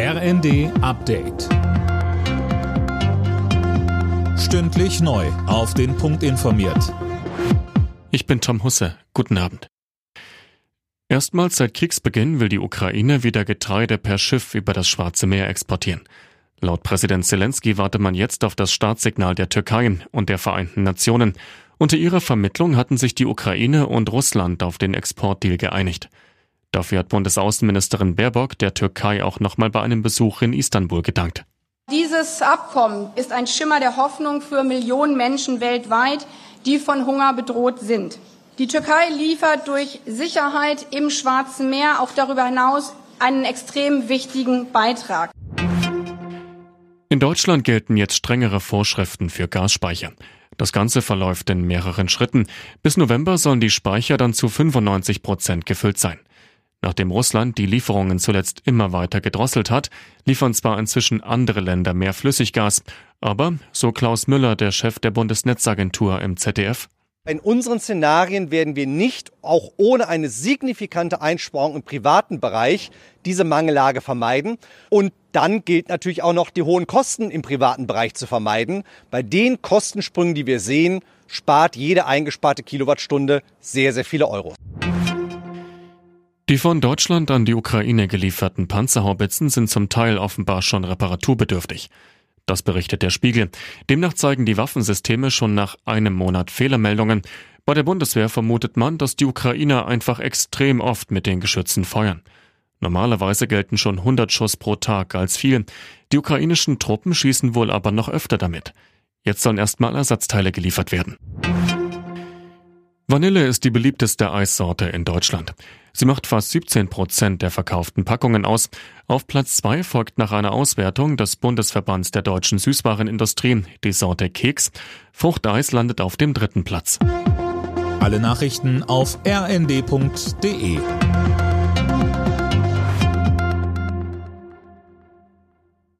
RND Update. Stündlich neu. Auf den Punkt informiert. Ich bin Tom Husse. Guten Abend. Erstmals seit Kriegsbeginn will die Ukraine wieder Getreide per Schiff über das Schwarze Meer exportieren. Laut Präsident Zelensky warte man jetzt auf das Startsignal der Türkei und der Vereinten Nationen. Unter ihrer Vermittlung hatten sich die Ukraine und Russland auf den Exportdeal geeinigt. Dafür hat Bundesaußenministerin Baerbock der Türkei auch nochmal bei einem Besuch in Istanbul gedankt. Dieses Abkommen ist ein Schimmer der Hoffnung für Millionen Menschen weltweit, die von Hunger bedroht sind. Die Türkei liefert durch Sicherheit im Schwarzen Meer auch darüber hinaus einen extrem wichtigen Beitrag. In Deutschland gelten jetzt strengere Vorschriften für Gasspeicher. Das Ganze verläuft in mehreren Schritten. Bis November sollen die Speicher dann zu 95 Prozent gefüllt sein. Nachdem Russland die Lieferungen zuletzt immer weiter gedrosselt hat, liefern zwar inzwischen andere Länder mehr Flüssiggas, aber, so Klaus Müller, der Chef der Bundesnetzagentur im ZDF, in unseren Szenarien werden wir nicht, auch ohne eine signifikante Einsparung im privaten Bereich, diese Mangellage vermeiden. Und dann gilt natürlich auch noch, die hohen Kosten im privaten Bereich zu vermeiden. Bei den Kostensprüngen, die wir sehen, spart jede eingesparte Kilowattstunde sehr, sehr viele Euro. Die von Deutschland an die Ukraine gelieferten Panzerhaubitzen sind zum Teil offenbar schon reparaturbedürftig. Das berichtet der Spiegel. Demnach zeigen die Waffensysteme schon nach einem Monat Fehlermeldungen. Bei der Bundeswehr vermutet man, dass die Ukrainer einfach extrem oft mit den Geschützen feuern. Normalerweise gelten schon 100 Schuss pro Tag als viel. Die ukrainischen Truppen schießen wohl aber noch öfter damit. Jetzt sollen erstmal Ersatzteile geliefert werden. Vanille ist die beliebteste Eissorte in Deutschland. Sie macht fast 17 Prozent der verkauften Packungen aus. Auf Platz zwei folgt nach einer Auswertung des Bundesverbands der deutschen Süßwarenindustrie die Sorte Keks. Fruchteis landet auf dem dritten Platz. Alle Nachrichten auf rnd.de